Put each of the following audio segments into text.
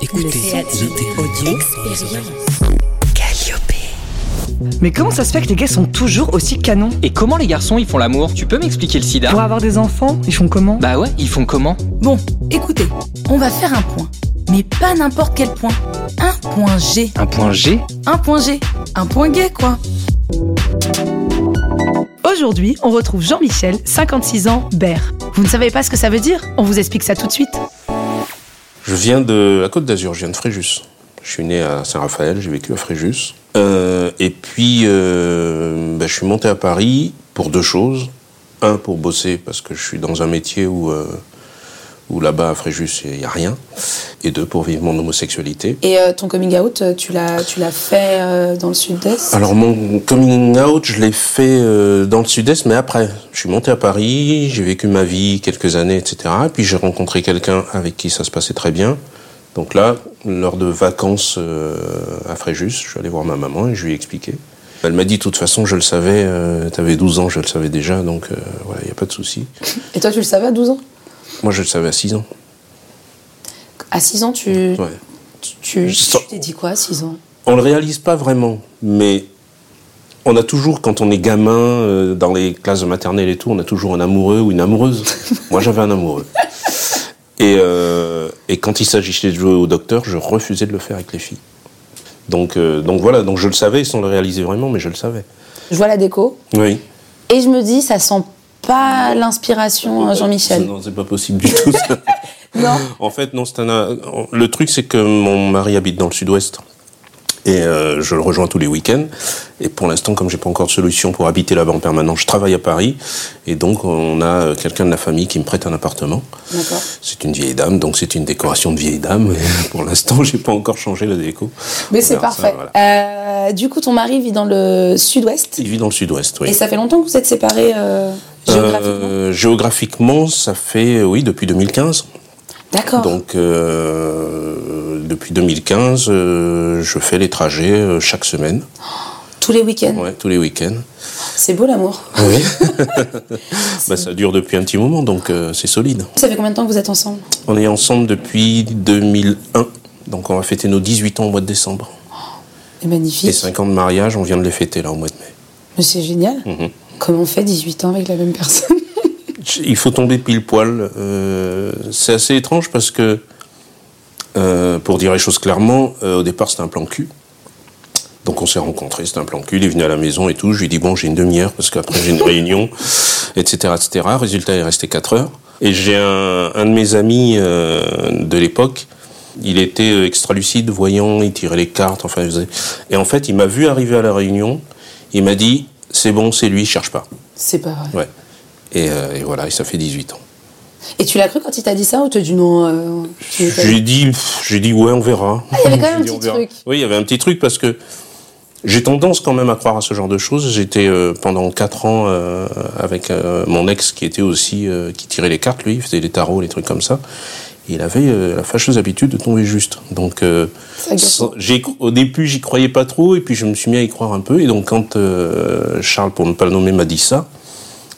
Écoutez, audio. Mais comment ça se fait que les gars sont toujours aussi canons? Et comment les garçons ils font l'amour? Tu peux m'expliquer le sida? Pour avoir des enfants, ils font comment? Bah ouais, ils font comment? Bon, écoutez, on va faire un point. Mais pas n'importe quel point. Un point G. Un point G? Un point G. Un point gay, quoi. Aujourd'hui, on retrouve Jean-Michel, 56 ans, Bert. Vous ne savez pas ce que ça veut dire? On vous explique ça tout de suite. Je viens de la Côte d'Azur, je viens de Fréjus. Je suis né à Saint-Raphaël, j'ai vécu à Fréjus. Euh, et puis, euh, ben, je suis monté à Paris pour deux choses. Un, pour bosser, parce que je suis dans un métier où, euh, où là-bas, à Fréjus, il n'y a rien. Et deux, pour vivre mon homosexualité. Et euh, ton coming out, euh, tu l'as, tu l'as fait euh, dans le sud-est? Alors, mon coming out, je l'ai fait euh, dans le sud-est, mais après. Je suis monté à Paris, j'ai vécu ma vie quelques années, etc. Et puis, j'ai rencontré quelqu'un avec qui ça se passait très bien. Donc là, lors de vacances à Fréjus, je suis allé voir ma maman et je lui ai expliqué. Elle m'a dit, de toute façon, je le savais, t'avais 12 ans, je le savais déjà, donc voilà, il n'y a pas de souci. Et toi, tu le savais à 12 ans? Moi, je le savais à 6 ans. À 6 ans, tu, Ouais. tu, t'es dit quoi à 6 ans? On le réalise pas vraiment, mais on a toujours, quand on est gamin, euh, dans les classes de maternelle et tout, on a toujours un amoureux ou une amoureuse. Moi, j'avais un amoureux. Et, euh, et quand il s'agissait de jouer au docteur, je refusais de le faire avec les filles. Donc, euh, donc voilà, donc je le savais sans le réaliser vraiment, mais je le savais. Je vois la déco Oui. et je me dis, ça sent pas l'inspiration Jean-Michel. Non, c'est pas possible du tout. ça. Non. En fait, non, c'est un. Le truc, c'est que mon mari habite dans le sud-ouest. Et euh, je le rejoins tous les week-ends. Et pour l'instant, comme j'ai pas encore de solution pour habiter là-bas en permanence, je travaille à Paris. Et donc, on a euh, quelqu'un de la famille qui me prête un appartement. C'est une vieille dame, donc c'est une décoration de vieille dame. Et pour l'instant, j'ai pas encore changé la déco. Mais c'est ça, parfait. voilà. Euh, du coup, ton mari vit dans le sud-ouest. Il vit dans le sud-ouest, oui. Et ça fait longtemps que vous êtes séparés euh, géographiquement Euh, géographiquement, ça fait, euh, oui, depuis 2015. D'accord. Donc, euh, depuis 2015, euh, je fais les trajets euh, chaque semaine, Tous les week-ends. ouais, tous les week-ends. C'est beau l'amour. Oui. bah, ça dure depuis un petit moment, donc c'est solide. Ça fait combien de temps que vous êtes ensemble? On est ensemble depuis 2001, donc on va fêter nos 18 ans au mois de décembre. C'est magnifique. Et 5 ans de mariage, on vient de les fêter là au mois de mai. Mais c'est génial. Mhm. Comment on fait 18 ans avec la même personne? Il faut tomber pile poil. euh, c'est assez étrange parce que, euh, pour dire les choses clairement, euh, au départ c'était un plan cul. Donc on s'est rencontrés, c'était un plan cul, il est venu à la maison et tout. Je lui ai dit bon j'ai une demi-heure parce qu'après j'ai une réunion, etc., etc. Résultat il est resté 4 heures. Et j'ai un, un de mes amis de l'époque, il était extra lucide, voyant, il tirait les cartes, enfin il faisait... Et en fait il m'a vu arriver à la réunion, il m'a dit c'est bon, c'est lui, cherche pas. C'est pas vrai. Ouais. Et, euh, et voilà, et ça fait 18 ans. Et tu l'as cru quand il t'a dit ça ou tu as dit non euh, J'ai dit, j'ai dit ouais, on verra. Ah, il y avait quand même un petit truc. Oui, il y avait un petit truc parce que j'ai tendance quand même à croire à ce genre de choses. J'étais euh, pendant quatre ans euh, avec euh, mon ex qui était aussi qui tirait les cartes, lui, il faisait les tarots, les trucs comme ça. Et il avait euh, la fâcheuse habitude de tomber juste. Donc, euh, sans- au début, j'y croyais pas trop, et puis je me suis mis à y croire un peu. Et donc, quand euh, Charles, pour ne pas le nommer, m'a dit ça,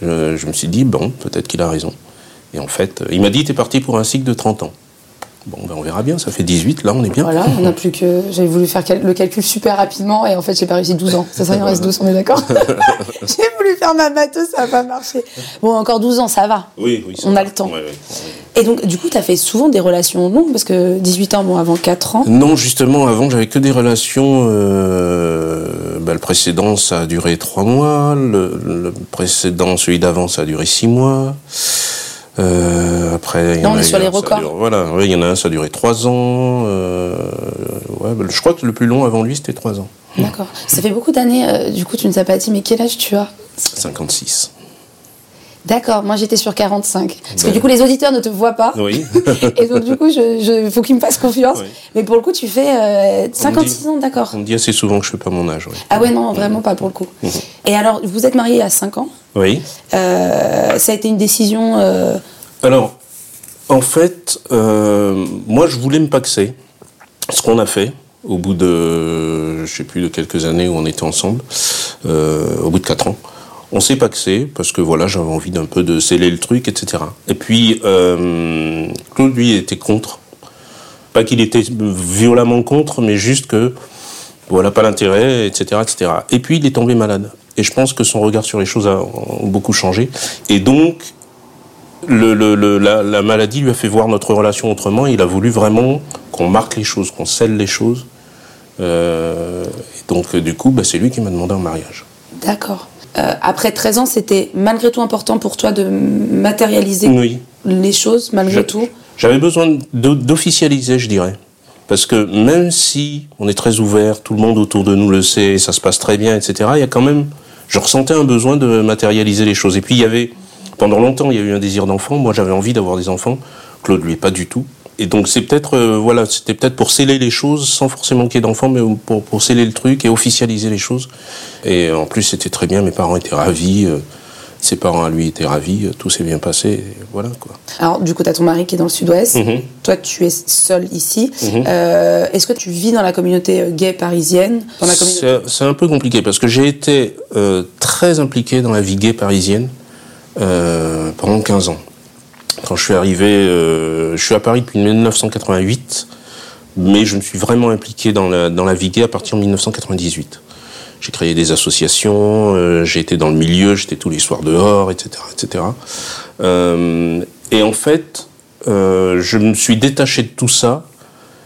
je, je me suis dit bon, peut-être qu'il a raison. Et en fait, euh, il m'a dit t'es parti pour un cycle de 30 ans. Bon, ben on verra bien. Ça fait 18, là, on est bien. Voilà, on n'a plus que. J'avais voulu faire cal- le calcul super rapidement et en fait j'ai pas réussi 12 ans. C'est ça, il en reste 12, on est d'accord J'ai voulu faire ma maths, ça n'a pas marché. Bon, encore 12 ans, ça va. Oui, oui. ça On va. a le temps. Ouais, ouais, ouais. Et donc, du coup, tu as fait souvent des relations longues parce que 18 ans, bon, avant 4 ans. Non, justement, avant, j'avais que des relations. Euh, bah, le précédent, ça a duré trois mois. Le, le précédent, celui d'avant, ça a duré six mois. Euh, après, il en on a est sur les records. dure- voilà, ouais, il y en a un, ça a duré trois ans. Euh, ouais, bah, je crois que le plus long avant lui, c'était trois ans. D'accord. Ça fait beaucoup d'années, euh, du coup, tu ne sais pas dit, mais quel âge tu as? 56. D'accord, moi j'étais sur 45. Parce que du coup, les auditeurs ne te voient pas. Oui. Et donc, du coup, je, je, faut qu'ils me fassent confiance. Oui. Mais pour le coup, tu fais euh, 56 ans, d'accord. On me dit assez souvent que je fais pas mon âge. Ah ouais, non, vraiment pas pour le coup. Mhm. Et alors, vous êtes mariés à 5 ans? Oui. Euh, ça a été une décision. euh, Alors, en fait, euh, moi, je voulais me paxer. Ce qu'on a fait, au bout de, je sais plus, de quelques années où on était ensemble, au bout de quatre ans, on s'est paxé parce que voilà, j'avais envie d'un peu de sceller le truc, etc. Et puis, Claude, lui, était contre. Pas qu'il était violemment contre, mais juste que voilà pas l'intérêt, etc., etc. Et puis il est tombé malade. Et je pense que son regard sur les choses a, beaucoup changé. Et donc le, le, la, la, maladie lui a fait voir notre relation autrement. Il a voulu vraiment qu'on marque les choses, qu'on scelle les choses. Euh, et donc du coup, bah, c'est lui qui m'a demandé un mariage. D'accord. Euh, après 13 ans, c'était malgré tout important pour toi de matérialiser les choses, malgré tout J'avais besoin d'officialiser, je dirais. Parce que même si on est très ouvert, tout le monde autour de nous le sait, ça se passe très bien, etc., il y a quand même, je ressentais un besoin de matérialiser les choses. Et puis il y avait, pendant longtemps, il y a eu un désir d'enfant. Moi, j'avais envie d'avoir des enfants. Claude, lui, pas du tout. Et donc c'est peut-être, euh, voilà, c'était peut-être pour sceller les choses, sans forcément qu'il y ait d'enfants, mais pour, pour sceller le truc et officialiser les choses. Et en plus, c'était très bien. Mes parents étaient ravis. Euh, ses parents à lui étaient ravis, euh, tout s'est bien passé, voilà quoi. Alors du coup, tu as ton mari qui est dans le sud-ouest, mhm. toi tu es seul ici. Mhm. euh, Est-ce que tu vis dans la communauté euh, gay parisienne? C'est un peu compliqué parce que j'ai été euh, très impliqué dans la vie gay parisienne euh, pendant 15 ans. Quand je suis arrivé, je suis à Paris depuis 1988, mais je me suis vraiment impliqué dans la, dans la vie gay à partir de 1998. J'ai créé des associations, euh, j'ai été dans le milieu, j'étais tous les soirs dehors, etc. etc. Euh, et en fait, euh, je me suis détaché de tout ça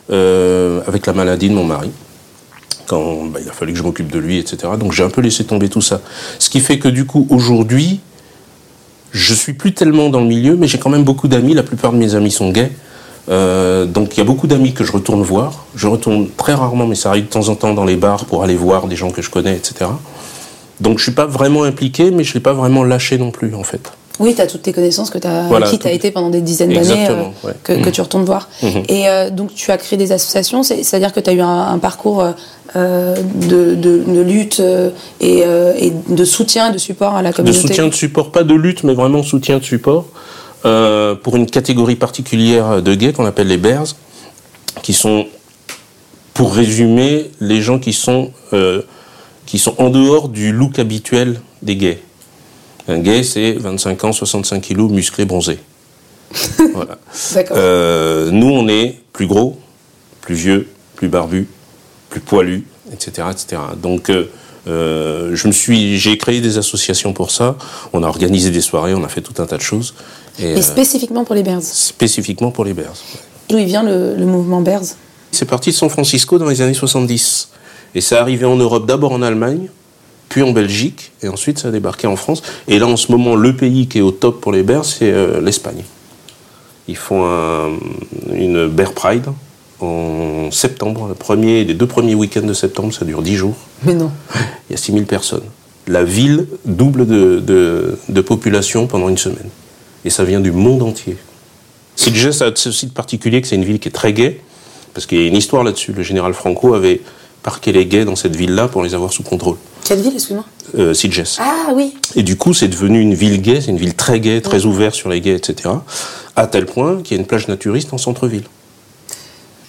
avec la maladie de mon mari. Quand bah, il a fallu que je m'occupe de lui, etc. Donc j'ai un peu laissé tomber tout ça. Ce qui fait que du coup, aujourd'hui, je suis plus tellement dans le milieu, mais j'ai quand même beaucoup d'amis. La plupart de mes amis sont gays. Euh, donc il y a beaucoup d'amis que je retourne voir. Je retourne très rarement, mais ça arrive de temps en temps dans les bars pour aller voir des gens que je connais, etc. Donc je suis pas vraiment impliqué, mais je l'ai pas vraiment lâché non plus en fait. Oui, tu as toutes tes connaissances que as, voilà, qui tu as été pendant des dizaines d'années, euh, ouais. que, mmh. que, tu retournes voir. Mmh. Et euh, donc tu as créé des associations, c'est-à-dire que tu as eu un, un parcours euh, de, de, de, lutte et, et, de soutien de support à la communauté De soutien, de support, pas de lutte, mais vraiment soutien, de support. Euh, pour une catégorie particulière de gays qu'on appelle les bears, qui sont, pour résumer, les gens qui sont, euh, qui sont en dehors du look habituel des gays. Un gay, c'est 25 ans, 65 kilos, musclé, bronzé. voilà. Euh, nous, on est plus gros, plus vieux, plus barbu, plus poilu, etc., etc. Donc, euh, euh, je me suis, j'ai créé des associations pour ça. On a organisé des soirées, on a fait tout un tas de choses. Et, et spécifiquement pour les Bears Spécifiquement pour les Bears. D'où il vient le, le mouvement Bears C'est parti de San Francisco dans les années 70. Et ça arrivé en Europe, d'abord en Allemagne, puis en Belgique, et ensuite ça a débarqué en France. Et là, en ce moment, le pays qui est au top pour les Bears, c'est euh, l'Espagne. Ils font un, une Bear Pride en septembre, le premier, les deux premiers week-ends de septembre, ça dure dix jours. Mais non. Il y a 6000 personnes. La ville double de, de, de population pendant une semaine et ça vient du monde entier. Sitges a ceci de particulier que c'est une ville qui est très gaie, parce qu'il y a une histoire là-dessus. Le général Franco avait parqué les gays dans cette ville-là pour les avoir sous contrôle. Quelle ville, excuse-moi? Euh, Sitges. Ah oui. Et du coup, c'est devenu une ville gaie, c'est une ville très gaie, très oui. ouverte sur les gays, etc. À tel point qu'il y a une plage naturiste en centre-ville.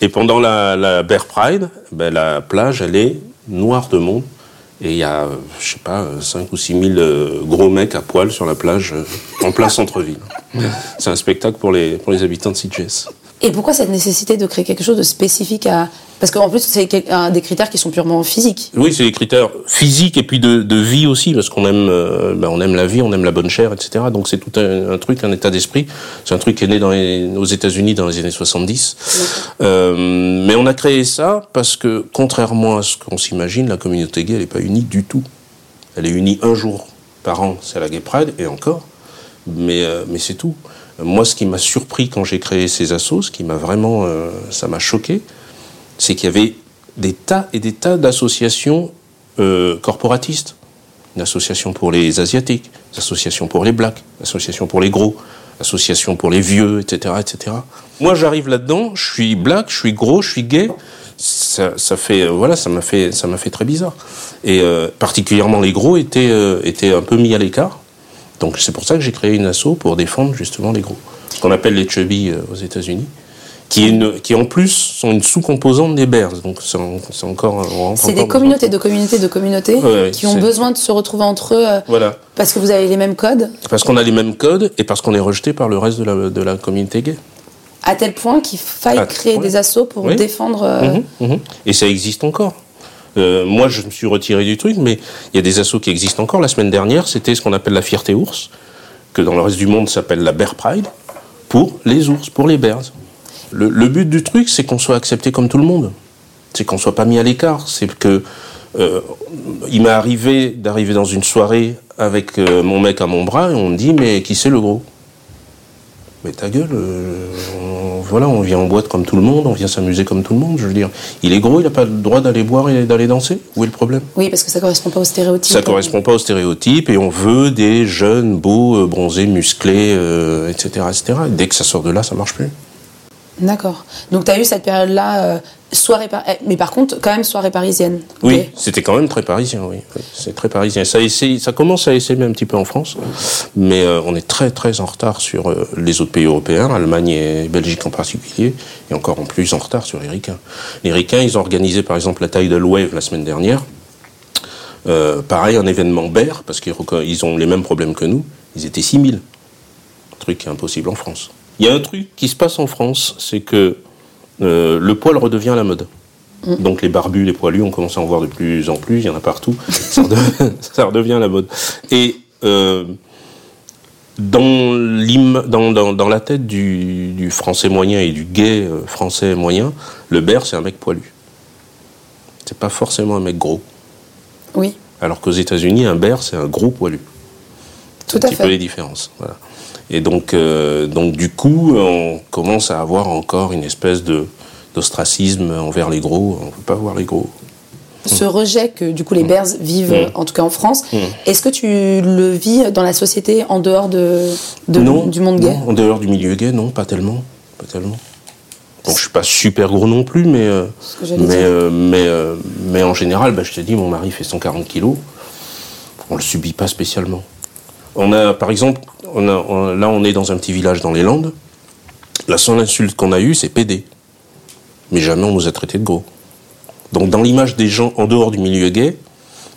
Et pendant la, la Bear Pride, ben, la plage, elle est noire de monde. Et il y a, je sais pas, 5 ou 6 000 euh, gros mecs à poil sur la plage, euh, en plein centre-ville. C'est un spectacle pour les, pour les habitants de Sitges. Et pourquoi cette nécessité de créer quelque chose de spécifique à... Parce qu'en plus, c'est des critères qui sont purement physiques. Oui, c'est des critères physiques et puis de, de vie aussi, parce qu'on aime, euh, ben on aime la vie, on aime la bonne chair, etc. Donc c'est tout un, un, truc, un état d'esprit. C'est un truc qui est né dans les, aux États-Unis dans les années 70. Euh, mais on a créé ça parce que, contrairement à ce qu'on s'imagine, la communauté gay, elle n'est pas unie du tout. Elle est unie un jour par an, c'est la Gay Pride, et encore. Mais, euh, mais c'est tout. Moi, ce qui m'a surpris quand j'ai créé ces assos, ce qui m'a vraiment, euh, ça m'a choqué, c'est qu'il y avait des tas et des tas d'associations euh, corporatistes. Une association pour les asiatiques, une association pour les blacks, une association pour les gros, une association pour les vieux, etc., etc. Moi, j'arrive là-dedans, je suis black, je suis gros, je suis gay. Ça, fait, voilà, ça m'a fait, ça m'a fait très bizarre. Et euh, particulièrement les gros euh, étaient un peu mis à l'écart. Donc c'est pour ça que j'ai créé une asso pour défendre justement les gros. Ce qu'on appelle les chubby euh, aux États-Unis. Qui, une, qui, en plus sont une sous-composante des bears. Donc c'est encore. C'est des communautés de communautés de communautés ouais, qui ont besoin de se retrouver entre eux. Euh, voilà. Parce que vous avez les mêmes codes. Parce qu'on a les mêmes codes et parce qu'on est rejeté par le reste de la, de la communauté gay. À tel point qu'il faille créer des assauts pour défendre. Mhm, mhm. Et ça existe encore. Moi, je me suis retiré du truc, mais il y a des assauts qui existent encore. La semaine dernière, c'était ce qu'on appelle la fierté ours, que dans le reste du monde s'appelle la Bear Pride, pour les ours, pour les bears. Le, but du truc, c'est qu'on soit accepté comme tout le monde. C'est qu'on soit pas mis à l'écart. C'est que euh, il m'est arrivé d'arriver dans une soirée avec euh, mon mec à mon bras et on me dit mais qui c'est le gros? Mais ta gueule, euh, voilà, on vient en boîte comme tout le monde, on vient s'amuser comme tout le monde. Je veux dire, il est gros, il n'a pas le droit d'aller boire et d'aller danser? Où est le problème? Oui, parce que ça correspond pas aux stéréotypes. Ça correspond pas aux stéréotypes et on veut des jeunes, beaux, bronzés, musclés, etc., etc. dès que ça sort de là, ça marche plus. D'accord. Donc tu as eu cette période-là, euh, soirée eh, mais par contre quand même soirée parisienne. Oui, c'était quand même très parisien, oui. C'est très parisien. Ça, ça commence à essayer un petit peu en France, mais euh, on est très très en retard sur euh, les autres pays européens, Allemagne et Belgique en particulier, et encore en plus en retard sur les Ricains. Les Ricains, ils ont organisé par exemple la taille de Wave la semaine dernière. pareil, un événement BER, parce qu'ils ont les mêmes problèmes que nous. Ils étaient 6000. Un truc qui est impossible en France. Il y a un truc qui se passe en France, c'est que euh, le poil redevient la mode. Mm. Donc les barbus, les poilus, on commence à en voir de plus en plus, il y en a partout. ça, redevient, la mode. Et euh, dans, dans, dans, la tête du, français moyen et du gay euh, français moyen, le bear, c'est un mec poilu. C'est pas forcément un mec gros. Oui. Alors qu'aux États-Unis, un bear, c'est un gros poilu. Tout à un petit peu les différences. Voilà. Et donc, euh, donc du coup, on commence à avoir encore une espèce de d'ostracisme envers les gros. On ne peut pas voir les gros. Ce rejet que du coup les Bears vivent, mm. en tout cas en France, mm. est-ce que tu le vis dans la société en dehors de, du monde gay? En dehors du milieu gay, non, pas tellement, pas tellement. Bon, je suis pas super gros non plus, mais euh, mais, euh, mais, mais en général, bah, je te dis, mon mari fait 140 kilos, on le subit pas spécialement. On a, par exemple, là, on est dans un petit village dans les Landes. La seule insulte qu'on a eue, c'est PD. Mais jamais on nous a traité de gros. Donc, dans l'image des gens en dehors du milieu gay,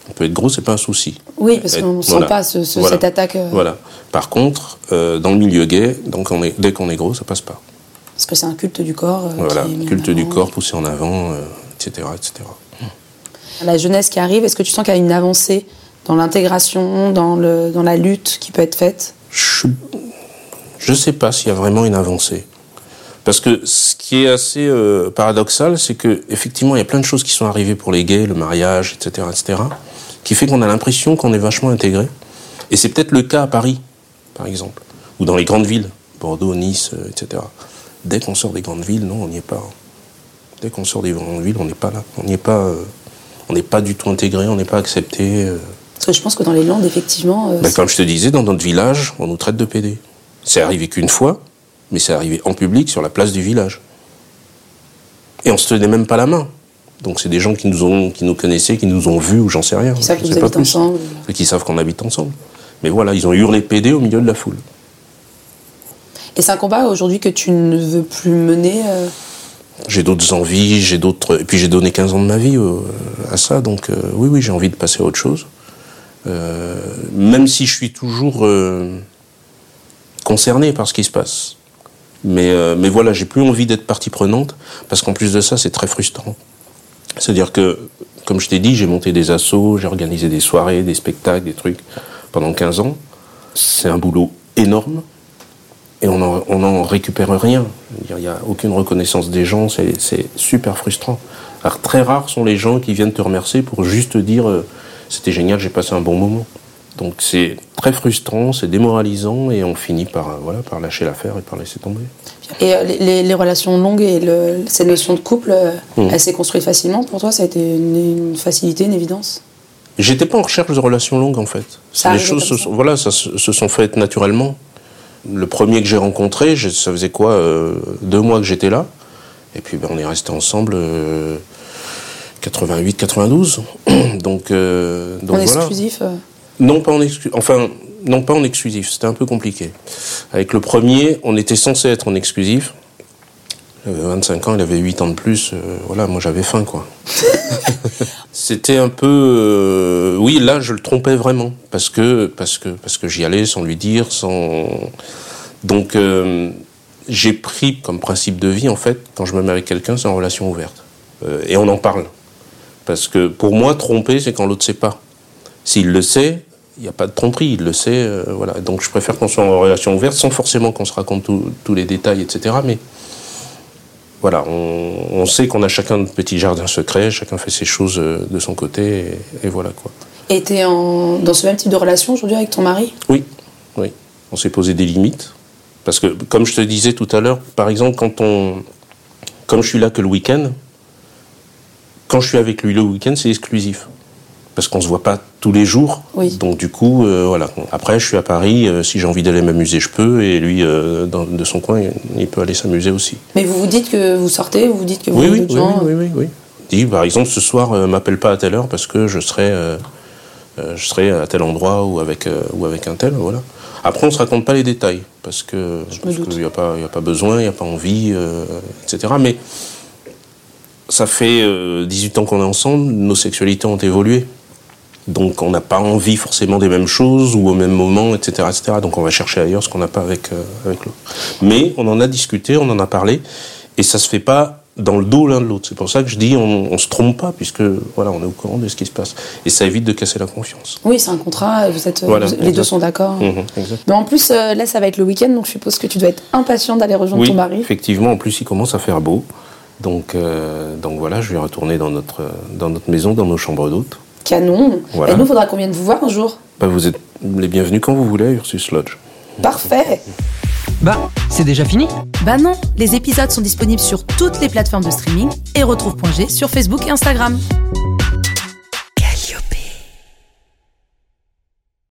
on peut être gros, c'est pas un souci. Oui, parce qu'on ne sent pas cette attaque. Euh. Voilà. Par contre, euh, dans le milieu gay, donc on est, dès qu'on est gros, ça passe pas. Parce que c'est un culte du corps. Euh, voilà, culte du corps poussé en avant, etc., etc. La jeunesse qui arrive, est-ce que tu sens qu'il y a une avancée dans l'intégration, dans, le, dans la lutte qui peut être faite? Je ne sais pas s'il y a vraiment une avancée. Parce que ce qui est assez euh, paradoxal, c'est que effectivement, il y a plein de choses qui sont arrivées pour les gays, le mariage, etc., etc., qui fait qu'on a l'impression qu'on est vachement intégré. Et c'est peut-être le cas à Paris, par exemple, ou dans les grandes villes, Bordeaux, Nice, euh, etc. Dès qu'on sort des grandes villes, non, on n'y est pas. Dès qu'on sort des grandes villes, on n'est pas là. On n'y est pas. Euh, on n'est pas du tout intégré, on n'est pas accepté. Parce que je pense que dans les Landes, effectivement. Euh, ben, comme je te disais, dans notre village, on nous traite de PD. C'est arrivé qu'une fois, mais c'est arrivé en public sur la place du village. Et on se tenait même pas la main. Donc c'est des gens qui nous ont, qui nous connaissaient, qui nous ont vus ou j'en sais rien. Qui savent que vous ensemble. Et qui savent qu'on habite ensemble. Mais voilà, ils ont hurlé PD au milieu de la foule. Et c'est un combat aujourd'hui que tu ne veux plus mener euh J'ai d'autres envies, j'ai d'autres. Et puis j'ai donné 15 ans de ma vie euh, à ça, donc oui, oui, j'ai envie de passer à autre chose. Euh, même si je suis toujours euh, concerné par ce qui se passe. Mais, euh, mais voilà, j'ai plus envie d'être partie prenante, parce qu'en plus de ça, c'est très frustrant. C'est-à-dire que, comme je t'ai dit, j'ai monté des assos, j'ai organisé des soirées, des spectacles, des trucs pendant 15 ans. C'est un boulot énorme et on n'en récupère rien. Il n'y a aucune reconnaissance des gens, c'est super frustrant. Alors, très rares sont les gens qui viennent te remercier pour juste dire c'était génial, j'ai passé un bon moment. Donc c'est très frustrant, c'est démoralisant et on finit par, euh, voilà, par lâcher l'affaire et par laisser tomber. Et euh, les, relations longues et le, cette notion de couple, euh, mmh. elle s'est construite facilement pour toi? Ça a été une, facilité, une évidence? J'étais pas en recherche de relations longues en fait. Ça les choses se sont, voilà, ça se, sont faites naturellement. Le premier que j'ai rencontré, ça faisait quoi Deux mois que j'étais là? Et puis ben, on est resté ensemble 88, 92. donc, euh, donc en exclusif euh Non, pas en exclusif. Enfin, non, pas en exclusif. C'était un peu compliqué. Avec le premier, on était censé être en exclusif. 25 ans, il avait 8 ans de plus. Euh, voilà, moi j'avais faim, quoi. C'était un peu. oui, là, je le trompais vraiment. Parce que, parce que, parce que j'y allais sans lui dire, sans. Donc, j'ai pris comme principe de vie, en fait, quand je me mets avec quelqu'un, c'est en relation ouverte. Et on en parle. Parce que pour moi, tromper, c'est quand l'autre ne sait pas. S'il le sait, il n'y a pas de tromperie, il le sait. Euh, voilà. Donc je préfère qu'on soit en relation ouverte, sans forcément qu'on se raconte tous les détails, etc. Mais voilà, on, sait qu'on a chacun de petits jardins secrets, chacun fait ses choses euh, de son côté, et, voilà quoi. Et tu es dans ce même type de relation aujourd'hui avec ton mari? Oui, oui. On s'est posé des limites. Parce que, comme je te disais tout à l'heure, par exemple, quand on. Comme je suis là que le week-end, quand je suis avec lui le week-end, c'est exclusif. Parce qu'on ne se voit pas tous les jours. Donc, du coup, euh, voilà. Après, je suis à Paris. Euh, si j'ai envie d'aller m'amuser, je peux. Et lui, euh, de son coin, il peut aller s'amuser aussi. Mais vous vous dites que vous sortez Vous vous dites que vous oui, oui, oui, oui, oui, oui, Dit, par exemple, ce soir, m'appelle pas à telle heure parce que je serai, je serai à tel endroit ou avec, ou avec un tel. Voilà. Après, on ne se raconte pas les détails, parce que qu'il n'y a, pas, a pas besoin, il n'y a pas envie, etc. Mais ça fait 18 euh, ans qu'on est ensemble, nos sexualités ont évolué. Donc on n'a pas envie forcément des mêmes choses ou au même moment, etc. etc. Donc on va chercher ailleurs ce qu'on n'a pas avec, euh, avec l'autre. Mais on en a discuté, on en a parlé, et ça se fait pas dans le dos l'un de l'autre. C'est pour ça que je dis on, on se trompe pas puisque voilà on est au courant de ce qui se passe et ça évite de casser la confiance. Oui, c'est un contrat. Vous êtes les deux sont d'accord. Mhm, Mais en plus euh, là ça va être le week-end donc je suppose que tu dois être impatient d'aller rejoindre ton mari. Effectivement, en plus il commence à faire beau. Donc, euh, donc voilà, je vais retourner dans notre, dans notre maison, dans nos chambres d'hôtes. Canon. Et nous, faudra combien de vous voir un jour bah, Vous êtes les bienvenus quand vous voulez, Ursus Lodge. Parfait. Bah, c'est déjà fini Bah non, les épisodes sont disponibles sur toutes les plateformes de streaming et retrouve.g sur Facebook et Instagram.